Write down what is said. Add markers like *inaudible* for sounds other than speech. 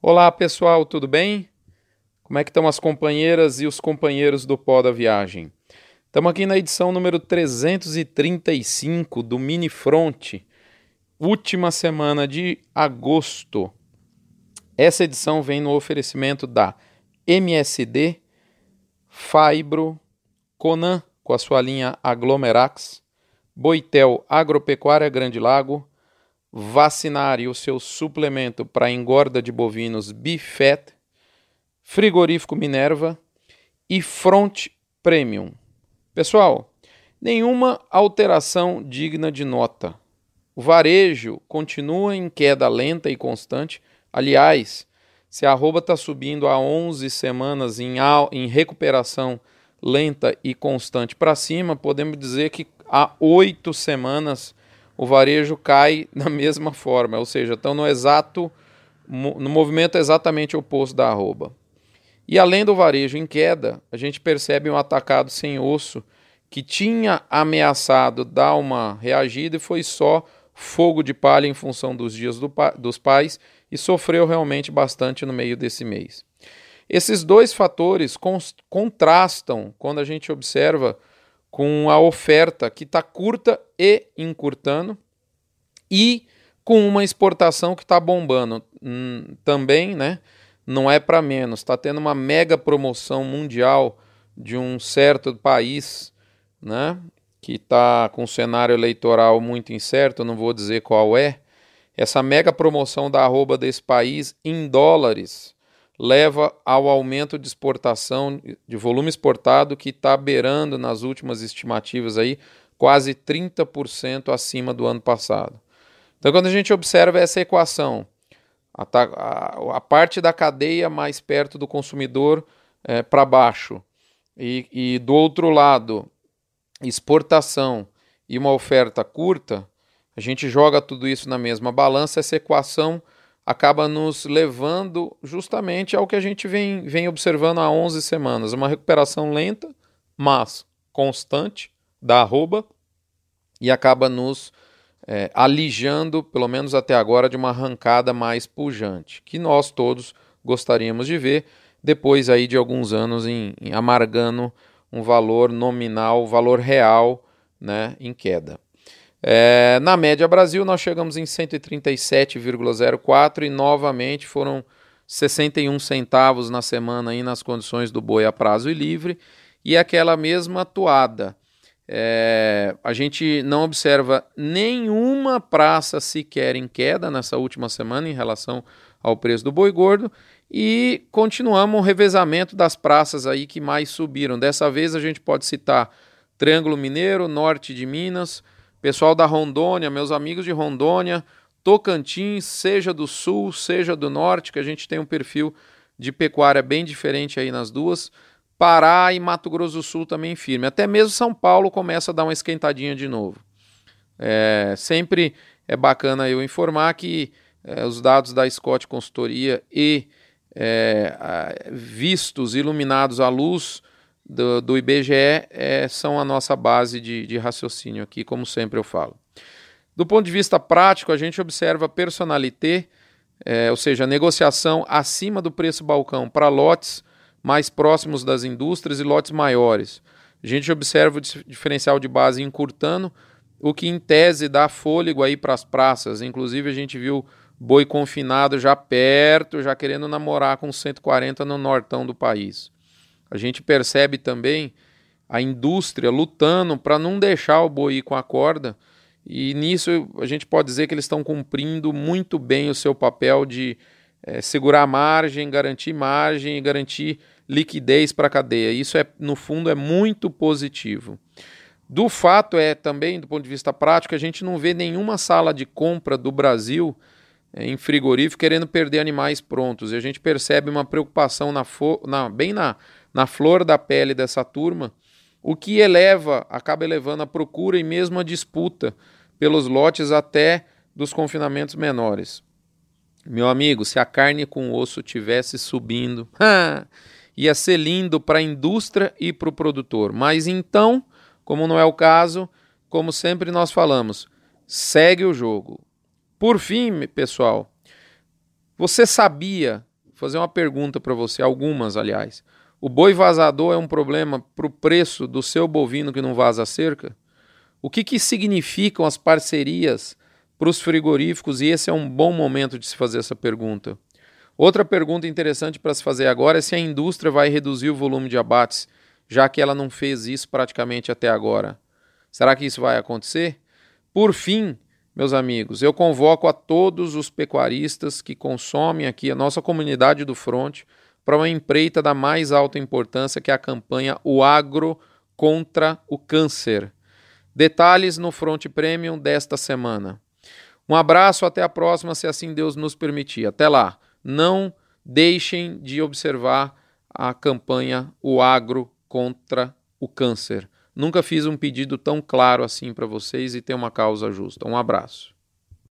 Olá pessoal, tudo bem? Como é que estão as companheiras e os companheiros do Pó da Viagem? Estamos aqui na edição número 335 do Mini Front, última semana de agosto. Essa edição vem no oferecimento da MSD, Fibro, Conan com a sua linha Aglomerax, Boitel Agropecuária Grande Lago, vacinar e o seu suplemento para engorda de bovinos Bifet, frigorífico Minerva e Front Premium. Pessoal, nenhuma alteração digna de nota. O varejo continua em queda lenta e constante. Aliás, se a arroba está subindo há 11 semanas em, em recuperação lenta e constante para cima, podemos dizer que há oito semanas o varejo cai *laughs* da mesma forma, ou seja, estão no exato no movimento exatamente oposto da arroba. E além do varejo em queda, a gente percebe um atacado sem osso que tinha ameaçado dar uma reagida e foi só fogo de palha em função dos dias do, dos pais e sofreu realmente bastante no meio desse mês. Esses dois fatores contrastam quando a gente observa com a oferta que está curta e encurtando, e com uma exportação que está bombando hum, também, né? Não é para menos. Está tendo uma mega promoção mundial de um certo país, né? Que está com um cenário eleitoral muito incerto, não vou dizer qual é. Essa mega promoção da arroba desse país em dólares leva ao aumento de exportação, de volume exportado, que está beirando nas últimas estimativas aí quase 30% acima do ano passado. Então, quando a gente observa essa equação, a, a, a parte da cadeia mais perto do consumidor é, para baixo, e, e do outro lado, exportação e uma oferta curta, a gente joga tudo isso na mesma balança, essa equação acaba nos levando justamente ao que a gente vem, vem observando há 11 semanas, uma recuperação lenta, mas constante da arroba e acaba nos é, alijando, pelo menos até agora, de uma arrancada mais pujante, que nós todos gostaríamos de ver depois aí de alguns anos em, em amargando um valor nominal, valor real, né, em queda. É, na média Brasil, nós chegamos em 137,04 e novamente foram 61 centavos na semana aí nas condições do boi a prazo e livre e aquela mesma toada. É, a gente não observa nenhuma praça sequer em queda nessa última semana em relação ao preço do boi gordo e continuamos o revezamento das praças aí que mais subiram. Dessa vez a gente pode citar Triângulo Mineiro, norte de Minas, Pessoal da Rondônia, meus amigos de Rondônia, Tocantins, seja do sul, seja do norte, que a gente tem um perfil de pecuária bem diferente aí nas duas. Pará e Mato Grosso do Sul também firme. Até mesmo São Paulo começa a dar uma esquentadinha de novo. É, sempre é bacana eu informar que é, os dados da Scott Consultoria e é, vistos, iluminados à luz do, do IBGE é, são a nossa base de, de raciocínio aqui, como sempre eu falo. Do ponto de vista prático, a gente observa personalité, é, ou seja, negociação acima do preço balcão para lotes mais próximos das indústrias e lotes maiores. A gente observa o diferencial de base encurtando, o que em tese dá fôlego aí para as praças. Inclusive a gente viu boi confinado já perto, já querendo namorar com 140 no nortão do país. A gente percebe também a indústria lutando para não deixar o boi ir com a corda, e nisso a gente pode dizer que eles estão cumprindo muito bem o seu papel de é, segurar margem, garantir margem e garantir liquidez para a cadeia. Isso é, no fundo, é muito positivo. Do fato é também, do ponto de vista prático, a gente não vê nenhuma sala de compra do Brasil é, em frigorífico querendo perder animais prontos. E a gente percebe uma preocupação na, na bem na, na flor da pele dessa turma, o que eleva, acaba elevando a procura e mesmo a disputa pelos lotes até dos confinamentos menores. Meu amigo, se a carne com osso tivesse subindo, *laughs* ia ser lindo para a indústria e para o produtor. Mas então, como não é o caso, como sempre nós falamos, segue o jogo. Por fim, pessoal, você sabia fazer uma pergunta para você, algumas, aliás. O boi vazador é um problema para o preço do seu bovino que não vaza cerca? O que, que significam as parcerias para os frigoríficos? E esse é um bom momento de se fazer essa pergunta. Outra pergunta interessante para se fazer agora é se a indústria vai reduzir o volume de abates, já que ela não fez isso praticamente até agora. Será que isso vai acontecer? Por fim, meus amigos, eu convoco a todos os pecuaristas que consomem aqui a nossa comunidade do Fronte para uma empreita da mais alta importância, que é a campanha O Agro contra o Câncer. Detalhes no Fronte Premium desta semana. Um abraço, até a próxima, se assim Deus nos permitir. Até lá. Não deixem de observar a campanha O Agro contra o Câncer. Nunca fiz um pedido tão claro assim para vocês e tem uma causa justa. Um abraço.